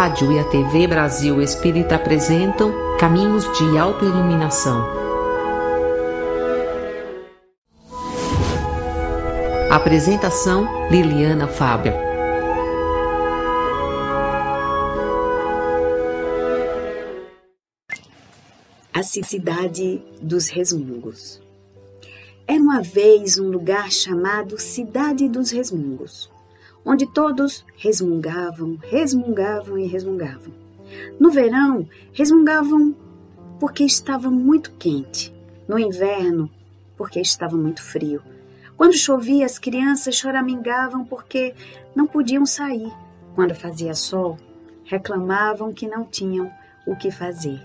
rádio e a TV Brasil Espírita apresentam Caminhos de Autoiluminação. Apresentação Liliana Fábio. A cidade dos resmungos. Era uma vez um lugar chamado Cidade dos Resmungos onde todos resmungavam, resmungavam e resmungavam. No verão, resmungavam porque estava muito quente. No inverno, porque estava muito frio. Quando chovia, as crianças choramingavam porque não podiam sair. Quando fazia sol, reclamavam que não tinham o que fazer.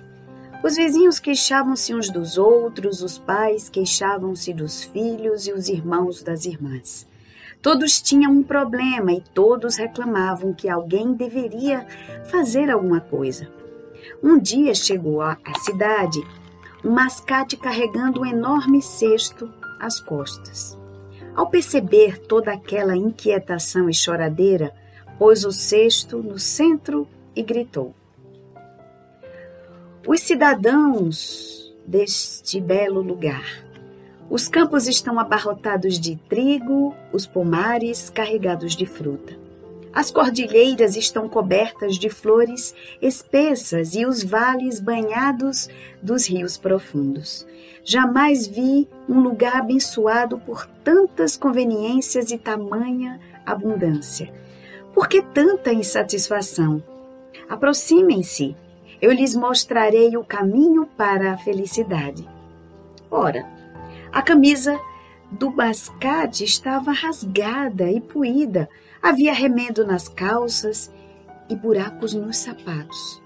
Os vizinhos queixavam-se uns dos outros, os pais queixavam-se dos filhos e os irmãos das irmãs. Todos tinham um problema e todos reclamavam que alguém deveria fazer alguma coisa. Um dia chegou à cidade um mascate carregando um enorme cesto às costas. Ao perceber toda aquela inquietação e choradeira, pôs o cesto no centro e gritou: Os cidadãos deste belo lugar, os campos estão abarrotados de trigo, os pomares carregados de fruta. As cordilheiras estão cobertas de flores espessas e os vales banhados dos rios profundos. Jamais vi um lugar abençoado por tantas conveniências e tamanha abundância. Por que tanta insatisfação? Aproximem-se, eu lhes mostrarei o caminho para a felicidade. Ora, a camisa do bascate estava rasgada e poída, havia remendo nas calças e buracos nos sapatos.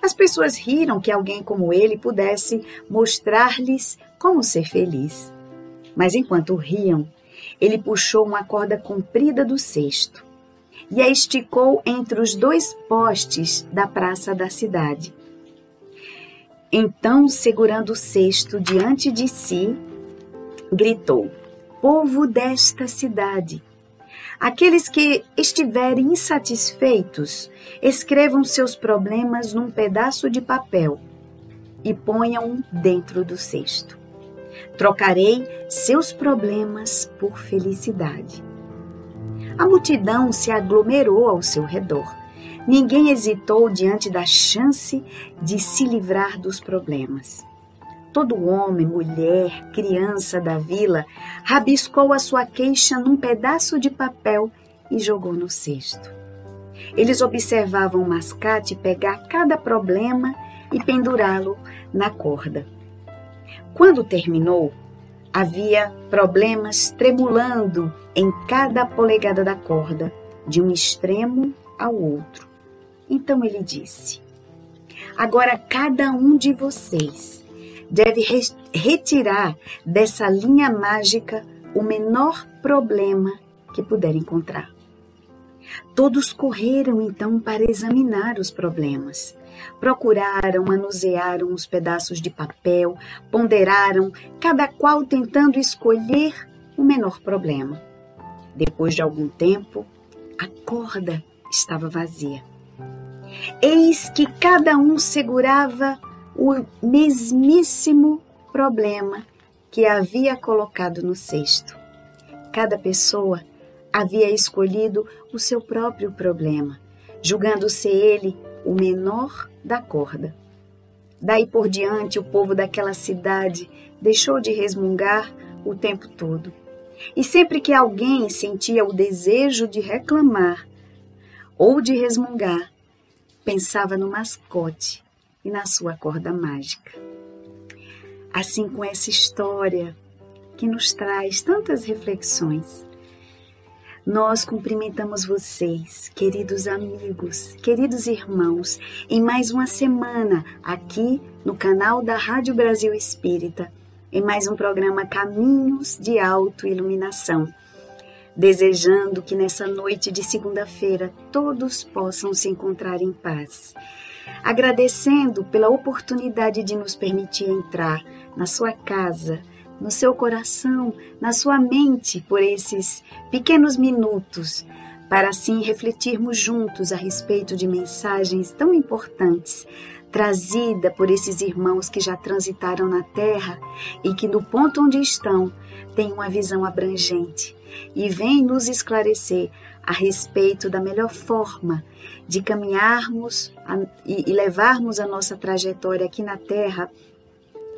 As pessoas riram que alguém como ele pudesse mostrar-lhes como ser feliz. Mas enquanto riam, ele puxou uma corda comprida do cesto e a esticou entre os dois postes da praça da cidade. Então, segurando o cesto diante de si, gritou: Povo desta cidade, aqueles que estiverem insatisfeitos, escrevam seus problemas num pedaço de papel e ponham dentro do cesto. Trocarei seus problemas por felicidade. A multidão se aglomerou ao seu redor. Ninguém hesitou diante da chance de se livrar dos problemas. Todo homem, mulher, criança da vila rabiscou a sua queixa num pedaço de papel e jogou no cesto. Eles observavam o mascate pegar cada problema e pendurá-lo na corda. Quando terminou, havia problemas tremulando em cada polegada da corda, de um extremo ao outro. Então ele disse: Agora cada um de vocês deve re retirar dessa linha mágica o menor problema que puder encontrar. Todos correram então para examinar os problemas. Procuraram, manusearam os pedaços de papel, ponderaram, cada qual tentando escolher o menor problema. Depois de algum tempo, a corda estava vazia. Eis que cada um segurava o mesmíssimo problema que havia colocado no cesto. Cada pessoa havia escolhido o seu próprio problema, julgando ser ele o menor da corda. Daí por diante, o povo daquela cidade deixou de resmungar o tempo todo. E sempre que alguém sentia o desejo de reclamar ou de resmungar, pensava no mascote e na sua corda mágica. Assim, com essa história que nos traz tantas reflexões, nós cumprimentamos vocês, queridos amigos, queridos irmãos, em mais uma semana aqui no canal da Rádio Brasil Espírita, em mais um programa Caminhos de Autoiluminação. Desejando que nessa noite de segunda-feira todos possam se encontrar em paz agradecendo pela oportunidade de nos permitir entrar na sua casa, no seu coração, na sua mente por esses pequenos minutos, para assim refletirmos juntos a respeito de mensagens tão importantes trazida por esses irmãos que já transitaram na terra e que no ponto onde estão têm uma visão abrangente e vêm nos esclarecer a respeito da melhor forma de caminharmos e levarmos a nossa trajetória aqui na terra,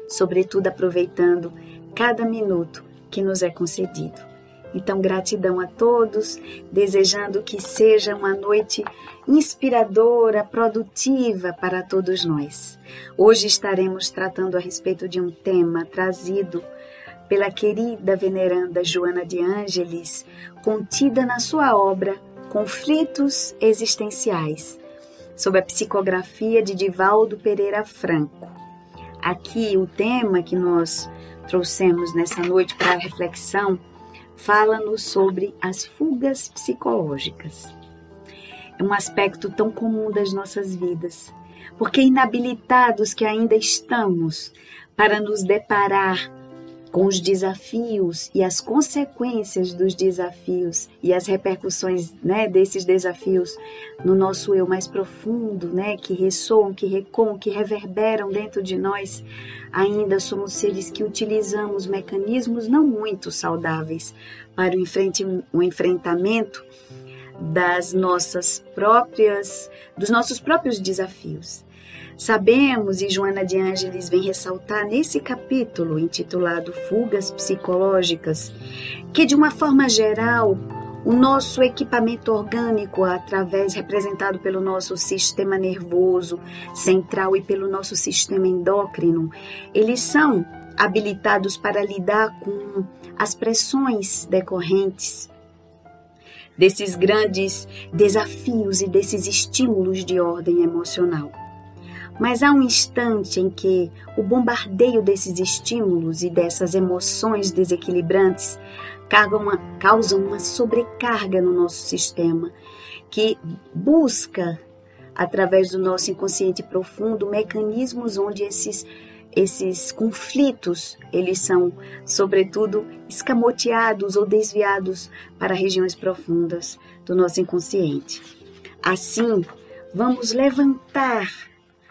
sobretudo aproveitando cada minuto que nos é concedido. Então, gratidão a todos, desejando que seja uma noite inspiradora, produtiva para todos nós. Hoje estaremos tratando a respeito de um tema trazido pela querida veneranda Joana de Ângeles, contida na sua obra Conflitos Existenciais, sob a psicografia de Divaldo Pereira Franco. Aqui o tema que nós trouxemos nessa noite para reflexão fala-nos sobre as fugas psicológicas. É um aspecto tão comum das nossas vidas, porque inabilitados que ainda estamos para nos deparar com os desafios e as consequências dos desafios e as repercussões né, desses desafios no nosso eu mais profundo, né, que ressoam, que recoam, que reverberam dentro de nós, ainda somos seres que utilizamos mecanismos não muito saudáveis para o enfrentamento das nossas próprias, dos nossos próprios desafios. Sabemos, e Joana de Ângeles vem ressaltar nesse capítulo intitulado Fugas Psicológicas, que de uma forma geral o nosso equipamento orgânico, através representado pelo nosso sistema nervoso central e pelo nosso sistema endócrino, eles são habilitados para lidar com as pressões decorrentes desses grandes desafios e desses estímulos de ordem emocional. Mas há um instante em que o bombardeio desses estímulos e dessas emoções desequilibrantes uma, causam uma sobrecarga no nosso sistema, que busca, através do nosso inconsciente profundo, mecanismos onde esses esses conflitos, eles são, sobretudo, escamoteados ou desviados para regiões profundas do nosso inconsciente. Assim, vamos levantar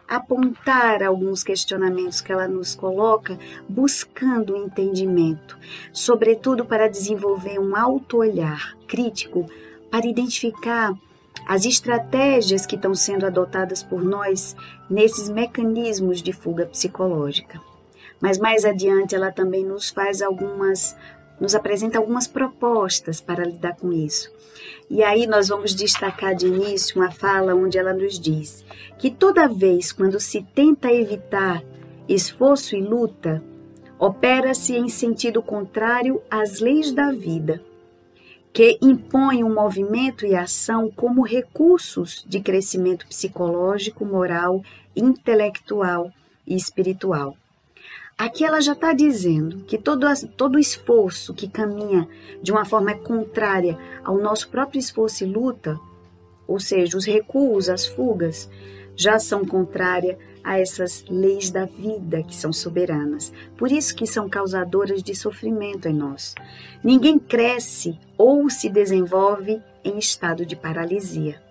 apontar alguns questionamentos que ela nos coloca, buscando entendimento, sobretudo para desenvolver um auto-olhar crítico para identificar as estratégias que estão sendo adotadas por nós nesses mecanismos de fuga psicológica. Mas mais adiante ela também nos faz algumas nos apresenta algumas propostas para lidar com isso. E aí nós vamos destacar de início uma fala onde ela nos diz que toda vez quando se tenta evitar esforço e luta, opera-se em sentido contrário às leis da vida, que impõem o movimento e ação como recursos de crescimento psicológico, moral, intelectual e espiritual. Aqui ela já está dizendo que todo, todo esforço que caminha de uma forma contrária ao nosso próprio esforço e luta, ou seja, os recuos, as fugas, já são contrárias a essas leis da vida que são soberanas. Por isso que são causadoras de sofrimento em nós. Ninguém cresce ou se desenvolve em estado de paralisia.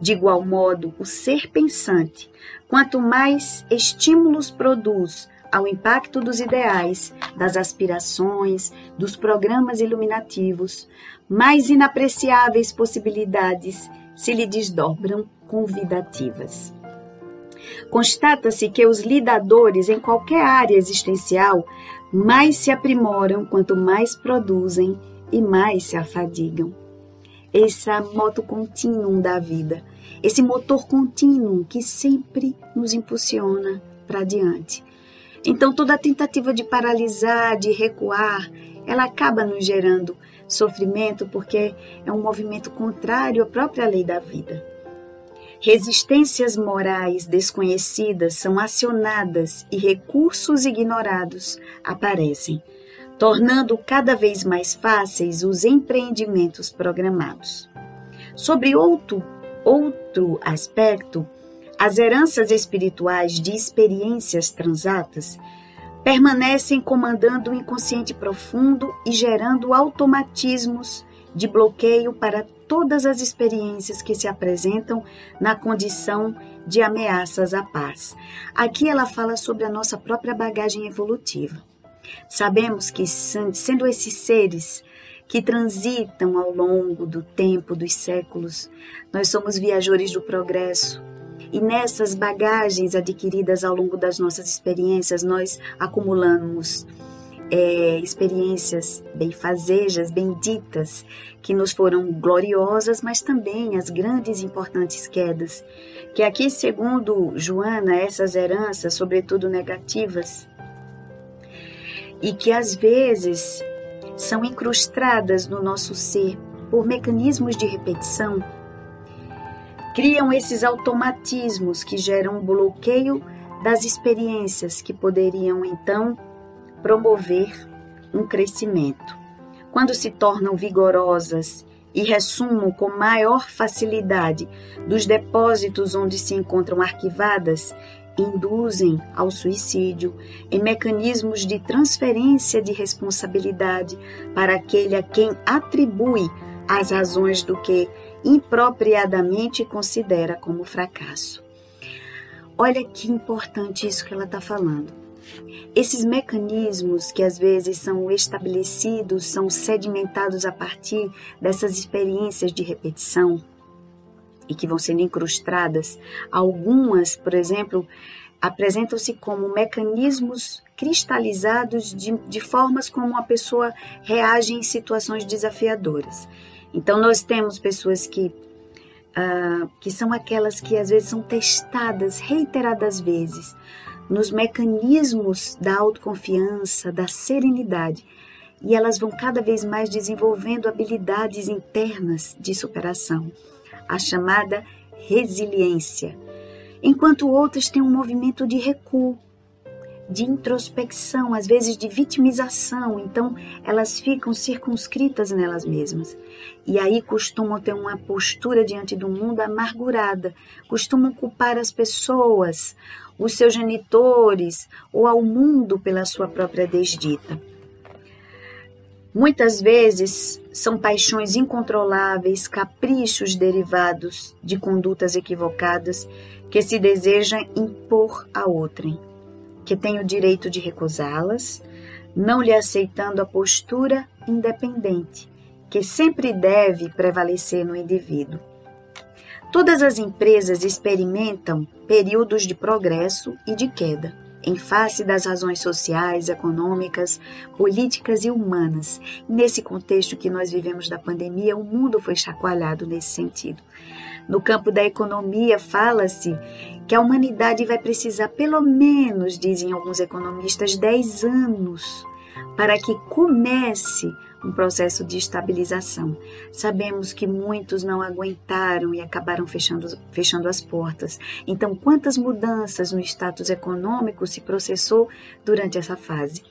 De igual modo, o ser pensante, quanto mais estímulos produz ao impacto dos ideais, das aspirações, dos programas iluminativos, mais inapreciáveis possibilidades se lhe desdobram convidativas. Constata-se que os lidadores em qualquer área existencial mais se aprimoram quanto mais produzem e mais se afadigam. Esse é moto contínuo da vida, esse motor contínuo que sempre nos impulsiona para diante, então, toda tentativa de paralisar, de recuar, ela acaba nos gerando sofrimento porque é um movimento contrário à própria lei da vida. Resistências morais desconhecidas são acionadas e recursos ignorados aparecem, tornando cada vez mais fáceis os empreendimentos programados. Sobre outro, outro aspecto, as heranças espirituais de experiências transatas permanecem comandando o inconsciente profundo e gerando automatismos de bloqueio para todas as experiências que se apresentam na condição de ameaças à paz. Aqui ela fala sobre a nossa própria bagagem evolutiva. Sabemos que, sendo esses seres que transitam ao longo do tempo, dos séculos, nós somos viajores do progresso. E nessas bagagens adquiridas ao longo das nossas experiências, nós acumulamos é, experiências benfazejas, benditas, que nos foram gloriosas, mas também as grandes e importantes quedas, que aqui, segundo Joana, essas heranças, sobretudo negativas, e que às vezes são incrustadas no nosso ser por mecanismos de repetição, criam esses automatismos que geram um bloqueio das experiências que poderiam então promover um crescimento. Quando se tornam vigorosas e ressumam com maior facilidade dos depósitos onde se encontram arquivadas, induzem ao suicídio em mecanismos de transferência de responsabilidade para aquele a quem atribui as razões do que impropriadamente considera como fracasso. Olha que importante isso que ela está falando. Esses mecanismos que às vezes são estabelecidos, são sedimentados a partir dessas experiências de repetição e que vão sendo incrustadas, algumas, por exemplo, apresentam-se como mecanismos cristalizados de, de formas como a pessoa reage em situações desafiadoras. Então, nós temos pessoas que Uh, que são aquelas que às vezes são testadas reiteradas vezes nos mecanismos da autoconfiança, da serenidade, e elas vão cada vez mais desenvolvendo habilidades internas de superação, a chamada resiliência, enquanto outras têm um movimento de recuo, de introspecção, às vezes de vitimização, então elas ficam circunscritas nelas mesmas. E aí costumam ter uma postura diante do mundo amargurada, costumam culpar as pessoas os seus genitores ou ao mundo pela sua própria desdita. Muitas vezes são paixões incontroláveis, caprichos derivados de condutas equivocadas que se deseja impor a outrem, que tem o direito de recusá-las, não lhe aceitando a postura independente, que sempre deve prevalecer no indivíduo. Todas as empresas experimentam períodos de progresso e de queda, em face das razões sociais, econômicas, políticas e humanas. Nesse contexto que nós vivemos da pandemia, o mundo foi chacoalhado nesse sentido. No campo da economia, fala-se que a humanidade vai precisar, pelo menos, dizem alguns economistas, 10 anos para que comece um processo de estabilização. Sabemos que muitos não aguentaram e acabaram fechando, fechando as portas. Então, quantas mudanças no status econômico se processou durante essa fase?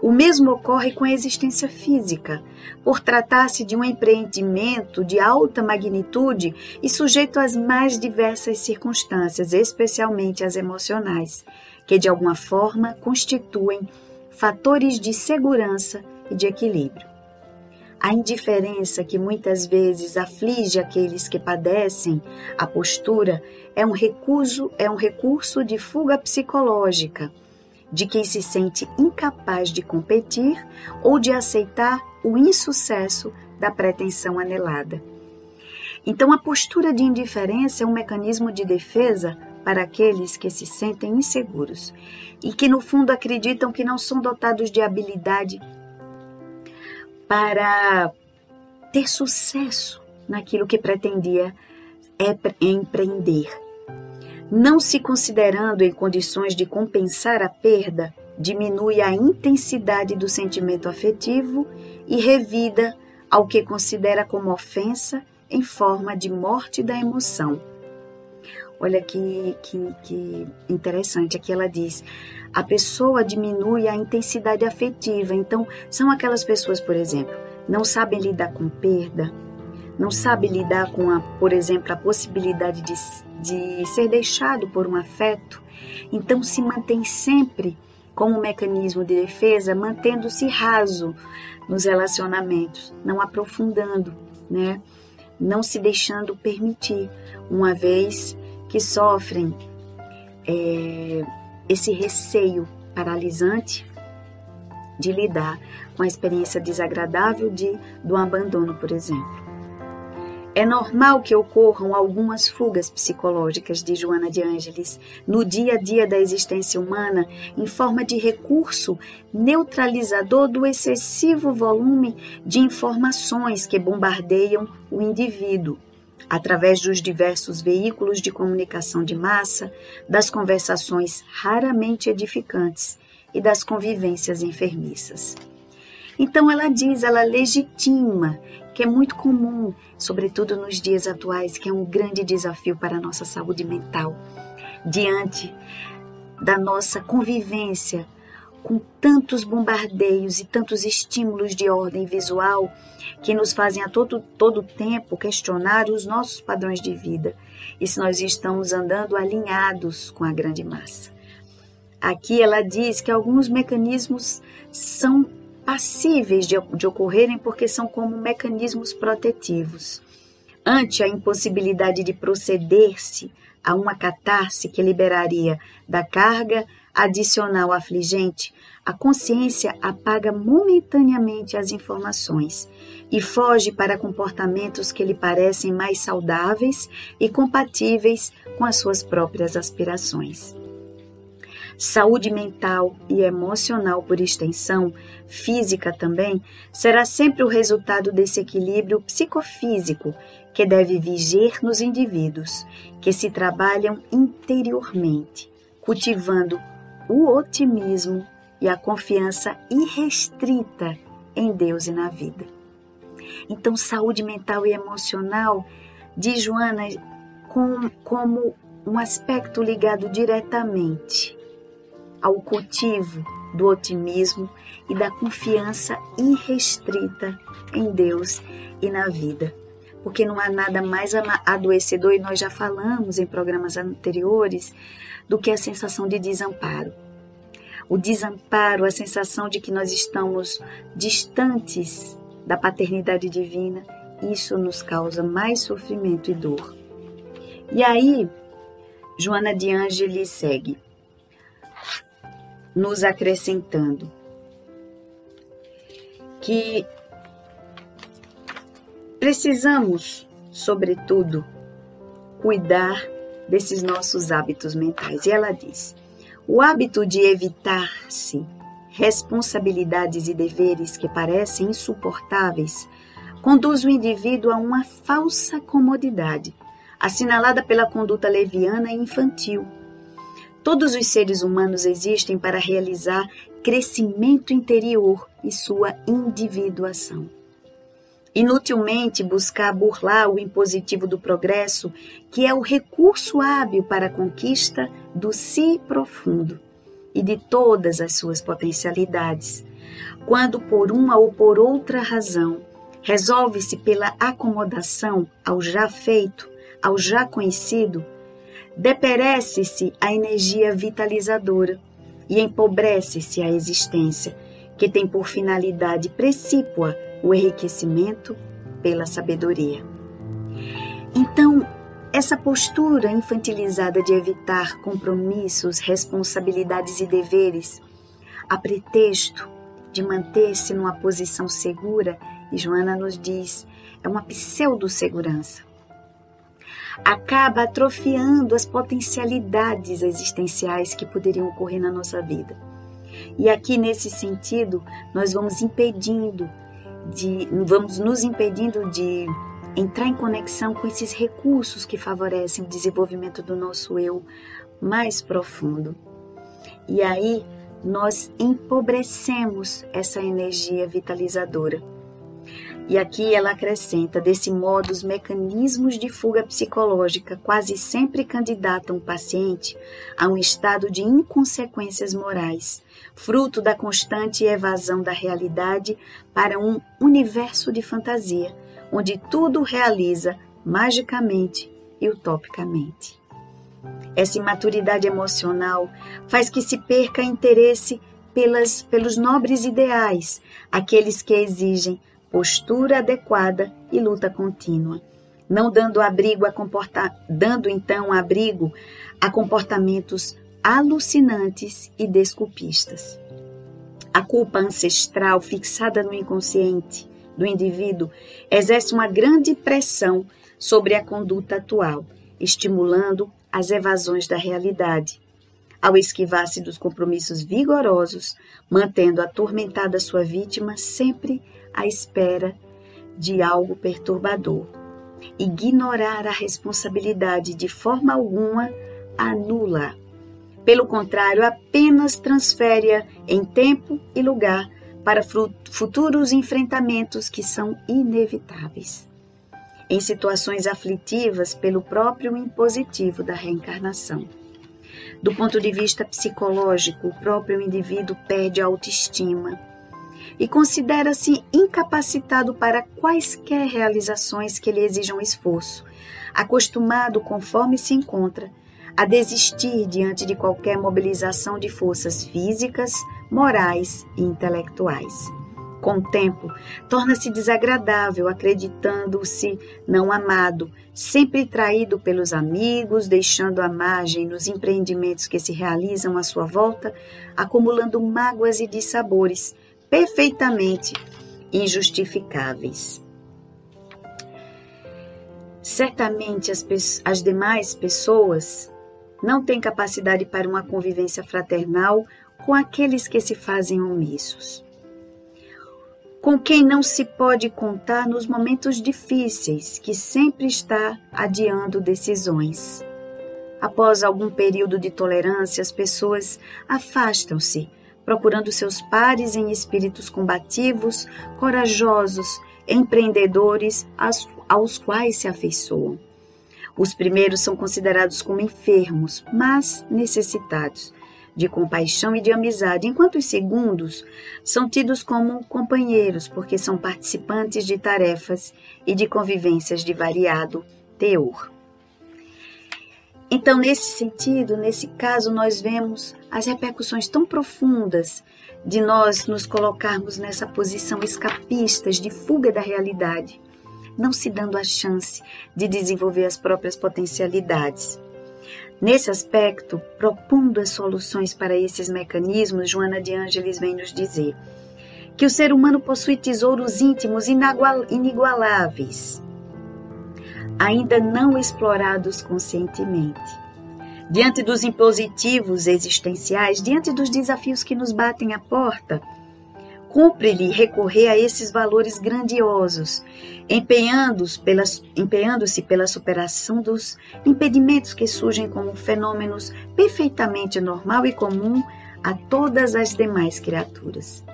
O mesmo ocorre com a existência física, por tratar-se de um empreendimento de alta magnitude e sujeito às mais diversas circunstâncias, especialmente as emocionais, que de alguma forma constituem fatores de segurança e de equilíbrio. A indiferença que muitas vezes aflige aqueles que padecem a postura é um recuso, é um recurso de fuga psicológica de quem se sente incapaz de competir ou de aceitar o insucesso da pretensão anelada. Então, a postura de indiferença é um mecanismo de defesa para aqueles que se sentem inseguros e que, no fundo, acreditam que não são dotados de habilidade para ter sucesso naquilo que pretendia empreender. Não se considerando em condições de compensar a perda, diminui a intensidade do sentimento afetivo e revida ao que considera como ofensa em forma de morte da emoção. Olha que, que, que interessante, aqui ela diz: a pessoa diminui a intensidade afetiva. Então, são aquelas pessoas, por exemplo, não sabem lidar com perda, não sabem lidar com, a, por exemplo, a possibilidade de, de ser deixado por um afeto, então se mantém sempre como mecanismo de defesa, mantendo-se raso nos relacionamentos, não aprofundando, né? Não se deixando permitir, uma vez que sofrem é, esse receio paralisante de lidar com a experiência desagradável de, do abandono, por exemplo. É normal que ocorram algumas fugas psicológicas de Joana de Ângeles no dia a dia da existência humana em forma de recurso neutralizador do excessivo volume de informações que bombardeiam o indivíduo através dos diversos veículos de comunicação de massa, das conversações raramente edificantes e das convivências enfermiças. Então ela diz, ela legitima que é muito comum, sobretudo nos dias atuais, que é um grande desafio para a nossa saúde mental, diante da nossa convivência com tantos bombardeios e tantos estímulos de ordem visual que nos fazem a todo, todo tempo questionar os nossos padrões de vida e se nós estamos andando alinhados com a grande massa. Aqui ela diz que alguns mecanismos são passíveis de, de ocorrerem porque são como mecanismos protetivos. Ante a impossibilidade de proceder-se a uma catarse que liberaria da carga adicional afligente, a consciência apaga momentaneamente as informações e foge para comportamentos que lhe parecem mais saudáveis e compatíveis com as suas próprias aspirações. Saúde mental e emocional, por extensão, física também, será sempre o resultado desse equilíbrio psicofísico que deve viger nos indivíduos que se trabalham interiormente, cultivando o otimismo e a confiança irrestrita em Deus e na vida. Então, saúde mental e emocional, diz Joana, com, como um aspecto ligado diretamente ao cultivo do otimismo e da confiança irrestrita em Deus e na vida. Porque não há nada mais adoecedor, e nós já falamos em programas anteriores, do que a sensação de desamparo. O desamparo, a sensação de que nós estamos distantes da paternidade divina, isso nos causa mais sofrimento e dor. E aí, Joana de Ângeles segue nos acrescentando que precisamos, sobretudo, cuidar desses nossos hábitos mentais. E ela diz: o hábito de evitar-se responsabilidades e deveres que parecem insuportáveis conduz o indivíduo a uma falsa comodidade, assinalada pela conduta leviana e infantil Todos os seres humanos existem para realizar crescimento interior e sua individuação. Inutilmente buscar burlar o impositivo do progresso, que é o recurso hábil para a conquista do si profundo e de todas as suas potencialidades. Quando, por uma ou por outra razão, resolve-se pela acomodação ao já feito, ao já conhecido, deperece-se a energia vitalizadora e empobrece-se a existência, que tem por finalidade precípua o enriquecimento pela sabedoria. Então, essa postura infantilizada de evitar compromissos, responsabilidades e deveres, a pretexto de manter-se numa posição segura, e Joana nos diz, é uma pseudo-segurança acaba atrofiando as potencialidades existenciais que poderiam ocorrer na nossa vida. E aqui nesse sentido, nós vamos impedindo de vamos nos impedindo de entrar em conexão com esses recursos que favorecem o desenvolvimento do nosso eu mais profundo. E aí nós empobrecemos essa energia vitalizadora e aqui ela acrescenta: desse modo, os mecanismos de fuga psicológica quase sempre candidatam o paciente a um estado de inconsequências morais, fruto da constante evasão da realidade para um universo de fantasia, onde tudo realiza magicamente e utopicamente. Essa imaturidade emocional faz que se perca interesse pelas, pelos nobres ideais, aqueles que exigem postura adequada e luta contínua, não dando abrigo a comportar, dando então abrigo a comportamentos alucinantes e desculpistas. A culpa ancestral fixada no inconsciente do indivíduo exerce uma grande pressão sobre a conduta atual, estimulando as evasões da realidade. Ao esquivar-se dos compromissos vigorosos, mantendo atormentada sua vítima sempre à espera de algo perturbador. Ignorar a responsabilidade de forma alguma anula pelo contrário, apenas transfere-a em tempo e lugar para futuros enfrentamentos que são inevitáveis. Em situações aflitivas pelo próprio impositivo da reencarnação. Do ponto de vista psicológico, o próprio indivíduo perde a autoestima e considera-se incapacitado para quaisquer realizações que lhe exijam esforço, acostumado conforme se encontra a desistir diante de qualquer mobilização de forças físicas, morais e intelectuais. Com o tempo, torna-se desagradável, acreditando-se não amado, sempre traído pelos amigos, deixando a margem nos empreendimentos que se realizam à sua volta, acumulando mágoas e dissabores perfeitamente injustificáveis. Certamente as, as demais pessoas não tem capacidade para uma convivência fraternal com aqueles que se fazem omissos. Com quem não se pode contar nos momentos difíceis, que sempre está adiando decisões. Após algum período de tolerância, as pessoas afastam-se, procurando seus pares em espíritos combativos, corajosos, empreendedores, aos quais se afeiçoam. Os primeiros são considerados como enfermos, mas necessitados de compaixão e de amizade, enquanto os segundos são tidos como companheiros, porque são participantes de tarefas e de convivências de variado teor. Então, nesse sentido, nesse caso, nós vemos as repercussões tão profundas de nós nos colocarmos nessa posição escapistas de fuga da realidade não se dando a chance de desenvolver as próprias potencialidades. Nesse aspecto, propondo as soluções para esses mecanismos, Joana de Ângeles vem nos dizer que o ser humano possui tesouros íntimos inigualáveis, ainda não explorados conscientemente. Diante dos impositivos existenciais, diante dos desafios que nos batem à porta, cumpre-lhe recorrer a esses valores grandiosos, empenhando-se pela, empenhando pela superação dos impedimentos que surgem como fenômenos perfeitamente normal e comum a todas as demais criaturas.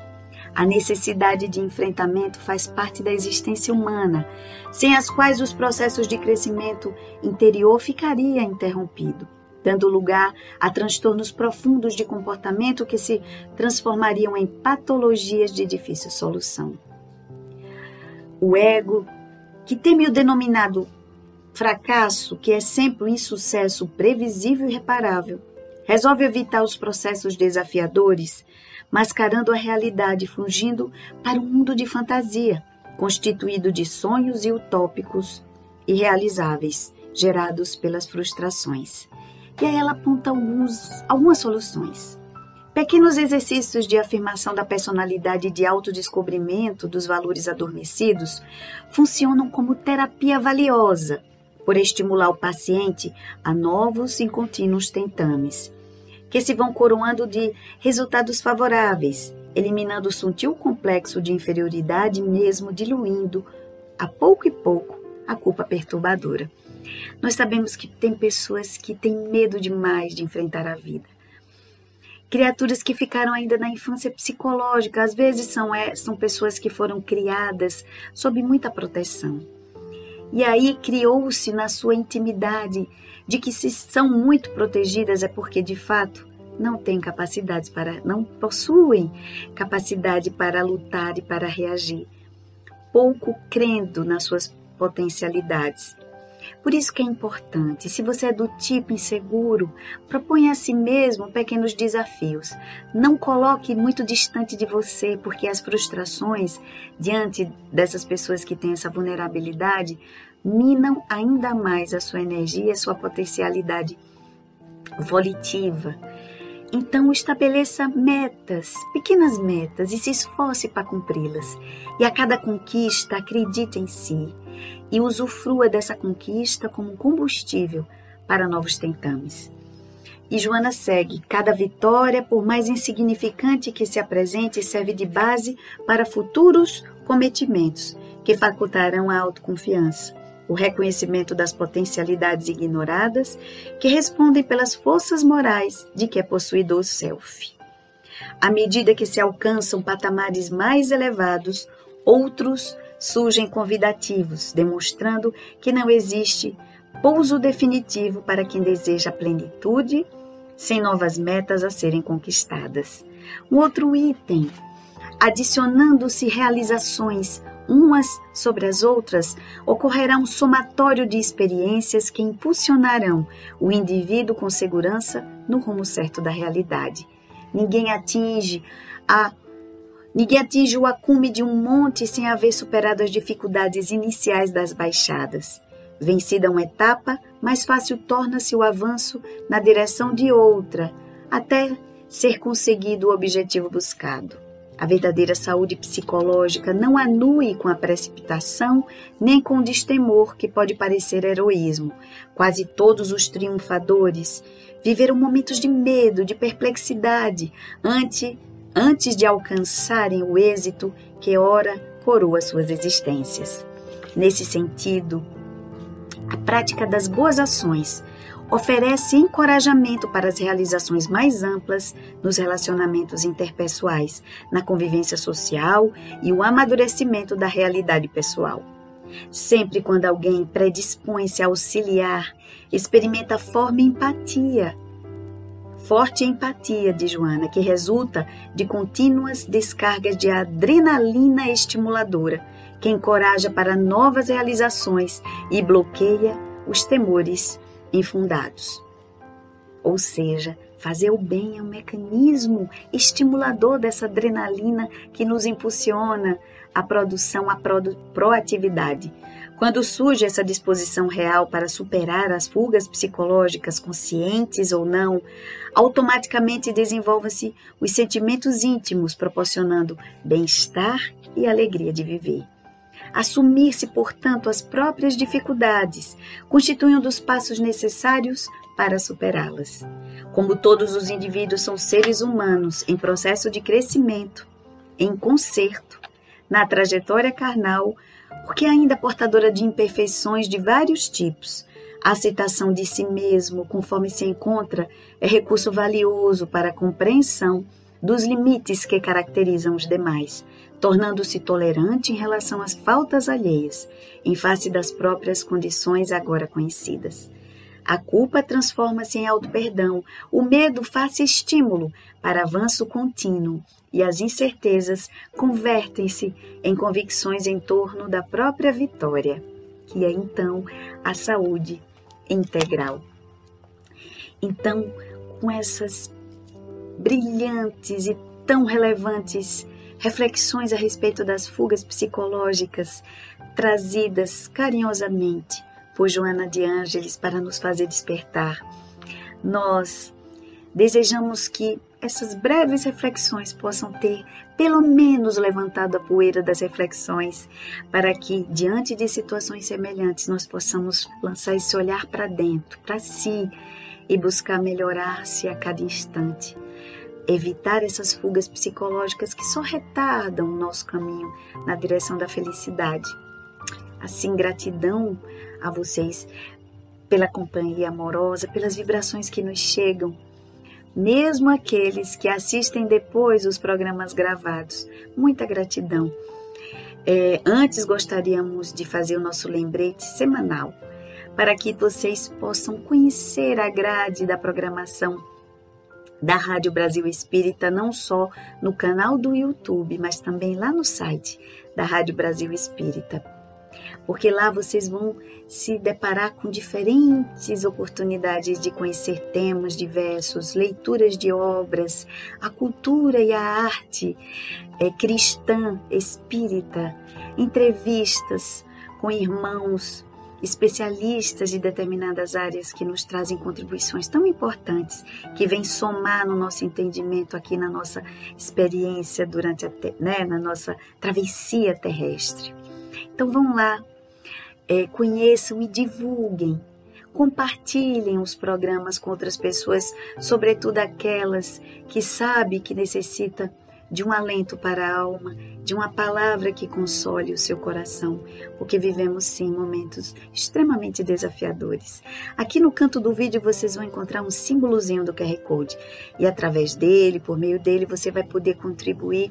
A necessidade de enfrentamento faz parte da existência humana, sem as quais os processos de crescimento interior ficaria interrompido dando lugar a transtornos profundos de comportamento que se transformariam em patologias de difícil solução. O ego, que teme o denominado fracasso, que é sempre um insucesso previsível e reparável, resolve evitar os processos desafiadores, mascarando a realidade, fungindo para um mundo de fantasia, constituído de sonhos e utópicos irrealizáveis, gerados pelas frustrações. E aí ela aponta alguns, algumas soluções. Pequenos exercícios de afirmação da personalidade e de autodescobrimento dos valores adormecidos funcionam como terapia valiosa por estimular o paciente a novos e contínuos tentames, que se vão coroando de resultados favoráveis, eliminando o sutil complexo de inferioridade, mesmo diluindo, a pouco e pouco, a culpa perturbadora. Nós sabemos que tem pessoas que têm medo demais de enfrentar a vida. Criaturas que ficaram ainda na infância psicológica, às vezes são, é, são pessoas que foram criadas sob muita proteção. E aí criou-se na sua intimidade de que se são muito protegidas é porque de fato não têm capacidades para, não possuem capacidade para lutar e para reagir, pouco crendo nas suas potencialidades Por isso que é importante, se você é do tipo inseguro, proponha a si mesmo pequenos desafios. Não coloque muito distante de você, porque as frustrações diante dessas pessoas que têm essa vulnerabilidade minam ainda mais a sua energia, a sua potencialidade volitiva. Então estabeleça metas, pequenas metas, e se esforce para cumpri-las. E a cada conquista, acredite em si e usufrua dessa conquista como combustível para novos tentames. E Joana segue: cada vitória, por mais insignificante que se apresente, serve de base para futuros cometimentos que facultarão a autoconfiança o reconhecimento das potencialidades ignoradas que respondem pelas forças morais de que é possuidor o self. À medida que se alcançam patamares mais elevados, outros surgem convidativos, demonstrando que não existe pouso definitivo para quem deseja plenitude, sem novas metas a serem conquistadas. Um outro item, adicionando-se realizações umas sobre as outras, ocorrerá um somatório de experiências que impulsionarão o indivíduo com segurança no rumo certo da realidade. Ninguém atinge a Ninguém atinge o acume de um monte sem haver superado as dificuldades iniciais das baixadas. Vencida uma etapa, mais fácil torna-se o avanço na direção de outra, até ser conseguido o objetivo buscado. A verdadeira saúde psicológica não anue com a precipitação nem com o destemor que pode parecer heroísmo. Quase todos os triunfadores viveram momentos de medo, de perplexidade, antes, antes de alcançarem o êxito que ora coroa suas existências. Nesse sentido, a prática das boas ações oferece encorajamento para as realizações mais amplas nos relacionamentos interpessoais, na convivência social e o amadurecimento da realidade pessoal. Sempre quando alguém predispõe-se a auxiliar, experimenta forte empatia. Forte empatia de Joana, que resulta de contínuas descargas de adrenalina estimuladora, que encoraja para novas realizações e bloqueia os temores infundados. Ou seja, fazer o bem é um mecanismo estimulador dessa adrenalina que nos impulsiona a produção, a proatividade. Quando surge essa disposição real para superar as fugas psicológicas, conscientes ou não, automaticamente desenvolvem-se os sentimentos íntimos, proporcionando bem-estar e alegria de viver. Assumir-se, portanto, as próprias dificuldades constitui um dos passos necessários para superá-las. Como todos os indivíduos são seres humanos em processo de crescimento, em conserto, na trajetória carnal, porque ainda portadora de imperfeições de vários tipos, a aceitação de si mesmo, conforme se encontra, é recurso valioso para a compreensão dos limites que caracterizam os demais, tornando-se tolerante em relação às faltas alheias, em face das próprias condições agora conhecidas. A culpa transforma-se em auto-perdão, o medo faz-se estímulo para avanço contínuo e as incertezas convertem-se em convicções em torno da própria vitória, que é então a saúde integral. Então, com essas brilhantes e tão relevantes reflexões a respeito das fugas psicológicas trazidas carinhosamente por Joana de Ângeles para nos fazer despertar. Nós desejamos que essas breves reflexões possam ter, pelo menos, levantado a poeira das reflexões, para que, diante de situações semelhantes, nós possamos lançar esse olhar para dentro, para si, e buscar melhorar-se a cada instante evitar essas fugas psicológicas que só retardam o nosso caminho na direção da felicidade. Assim, gratidão a vocês pela companhia amorosa, pelas vibrações que nos chegam, mesmo aqueles que assistem depois os programas gravados. Muita gratidão. É, antes gostaríamos de fazer o nosso lembrete semanal para que vocês possam conhecer a grade da programação da Rádio Brasil Espírita, não só no canal do YouTube, mas também lá no site da Rádio Brasil Espírita. Porque lá vocês vão se deparar com diferentes oportunidades de conhecer temas diversos, leituras de obras, a cultura e a arte é, cristã, espírita, entrevistas com irmãos especialistas de determinadas áreas que nos trazem contribuições tão importantes que vêm somar no nosso entendimento aqui na nossa experiência durante a né, na nossa travessia terrestre. Então vão lá, é, conheçam e divulguem, compartilhem os programas com outras pessoas, sobretudo aquelas que sabem que necessita de um alento para a alma, de uma palavra que console o seu coração, porque vivemos sim momentos extremamente desafiadores. Aqui no canto do vídeo vocês vão encontrar um símbolozinho do QR Code. E através dele, por meio dele, você vai poder contribuir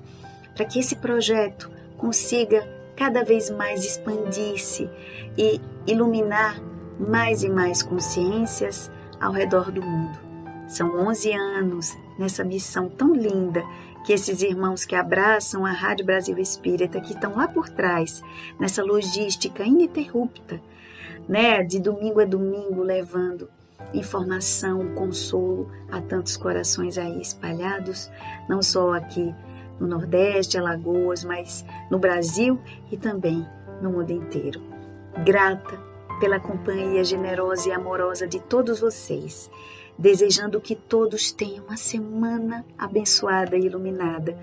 para que esse projeto consiga cada vez mais expandir-se e iluminar mais e mais consciências ao redor do mundo. São 11 anos nessa missão tão linda que esses irmãos que abraçam a Rádio Brasil Espírita, que estão lá por trás, nessa logística ininterrupta, né, de domingo a domingo, levando informação, consolo a tantos corações aí espalhados, não só aqui no Nordeste, Alagoas, mas no Brasil e também no mundo inteiro. Grata pela companhia generosa e amorosa de todos vocês desejando que todos tenham uma semana abençoada e iluminada.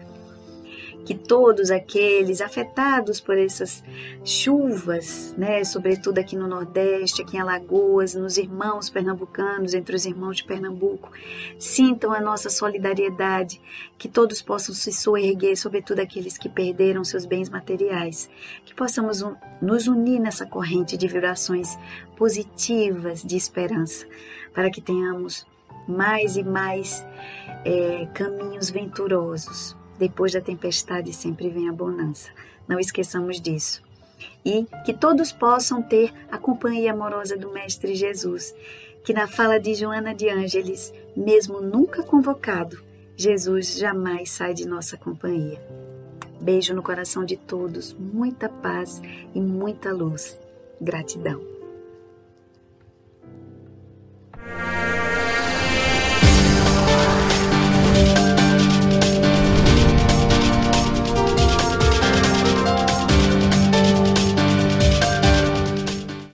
Que todos aqueles afetados por essas chuvas, né, sobretudo aqui no Nordeste, aqui em Alagoas, nos irmãos pernambucanos, entre os irmãos de Pernambuco, sintam a nossa solidariedade, que todos possam se soerguer, sobretudo aqueles que perderam seus bens materiais, que possamos nos unir nessa corrente de vibrações positivas de esperança para que tenhamos mais e mais é, caminhos venturosos. Depois da tempestade sempre vem a bonança. Não esqueçamos disso. E que todos possam ter a companhia amorosa do Mestre Jesus, que na fala de Joana de Ângeles, mesmo nunca convocado, Jesus jamais sai de nossa companhia. Beijo no coração de todos, muita paz e muita luz. Gratidão.